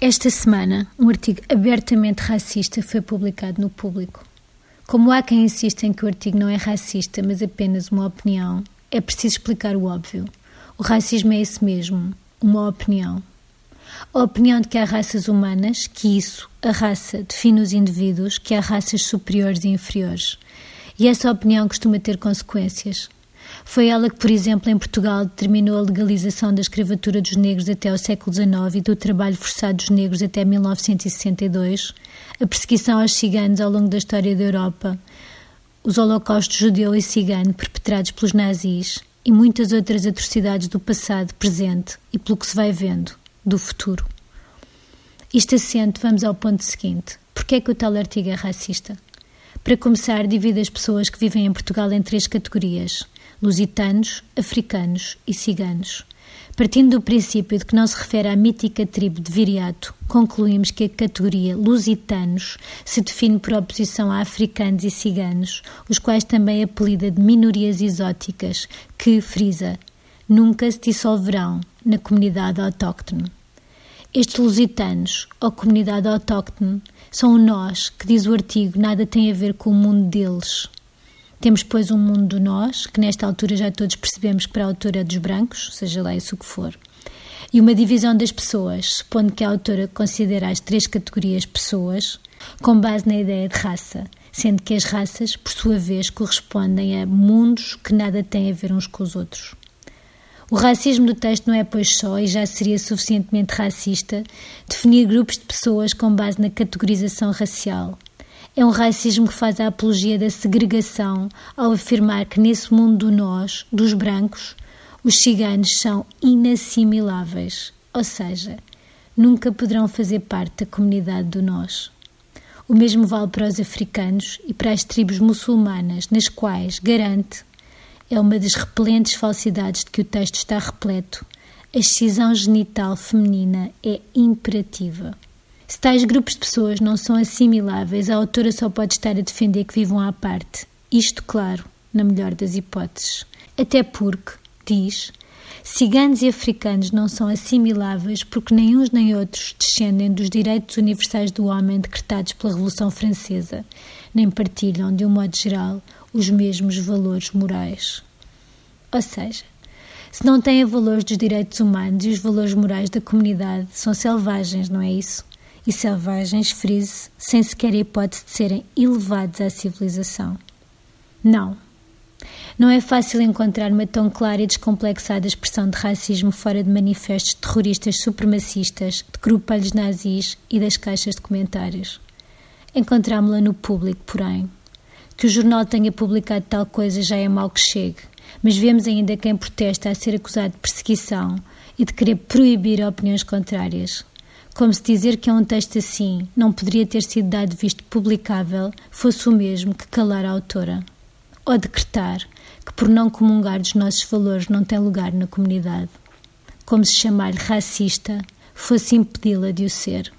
Esta semana, um artigo abertamente racista foi publicado no Público. Como há quem insista em que o artigo não é racista, mas apenas uma opinião, é preciso explicar o óbvio. O racismo é isso mesmo, uma opinião. A opinião de que há raças humanas, que isso, a raça, define os indivíduos, que há raças superiores e inferiores. E essa opinião costuma ter consequências. Foi ela que, por exemplo, em Portugal, determinou a legalização da escravatura dos negros até ao século XIX e do trabalho forçado dos negros até 1962, a perseguição aos ciganos ao longo da história da Europa, os holocaustos judeu e cigano perpetrados pelos nazis e muitas outras atrocidades do passado, presente e, pelo que se vai vendo, do futuro. Isto assente, vamos ao ponto seguinte. Porquê é que o tal artigo é racista? Para começar, divide as pessoas que vivem em Portugal em três categorias – lusitanos, africanos e ciganos. Partindo do princípio de que não se refere à mítica tribo de Viriato, concluímos que a categoria lusitanos se define por oposição a africanos e ciganos, os quais também apelida de minorias exóticas, que, frisa, nunca se dissolverão na comunidade autóctone. Estes lusitanos, ou comunidade autóctone, são o nós que, diz o artigo, nada tem a ver com o mundo deles temos, pois, um mundo do nós, que nesta altura já todos percebemos que para a autora é dos brancos, seja lá isso o que for. E uma divisão das pessoas, supondo que a autora considera as três categorias pessoas, com base na ideia de raça, sendo que as raças, por sua vez, correspondem a mundos que nada têm a ver uns com os outros. O racismo do texto não é, pois, só, e já seria suficientemente racista, definir grupos de pessoas com base na categorização racial, é um racismo que faz a apologia da segregação ao afirmar que nesse mundo do nós, dos brancos, os ciganos são inassimiláveis, ou seja, nunca poderão fazer parte da comunidade do nós. O mesmo vale para os africanos e para as tribos muçulmanas, nas quais, garante, é uma das repelentes falsidades de que o texto está repleto, a excisão genital feminina é imperativa. Se tais grupos de pessoas não são assimiláveis, a autora só pode estar a defender que vivam à parte. Isto, claro, na melhor das hipóteses. Até porque, diz, ciganos e africanos não são assimiláveis porque nem uns nem outros descendem dos direitos universais do homem decretados pela Revolução Francesa, nem partilham, de um modo geral, os mesmos valores morais. Ou seja, se não têm valores dos direitos humanos e os valores morais da comunidade, são selvagens, não é isso? e selvagens, frise, sem sequer a hipótese de serem elevados à civilização. Não. Não é fácil encontrar uma tão clara e descomplexada expressão de racismo fora de manifestos terroristas supremacistas, de grupelhos nazis e das caixas de comentários. Encontrámo-la no público, porém. Que o jornal tenha publicado tal coisa já é mal que chegue, mas vemos ainda quem protesta a ser acusado de perseguição e de querer proibir opiniões contrárias como se dizer que é um texto assim não poderia ter sido dado visto publicável fosse o mesmo que calar a autora. Ou decretar que, por não comungar dos nossos valores, não tem lugar na comunidade. Como se chamar-lhe racista fosse impedi-la de o ser.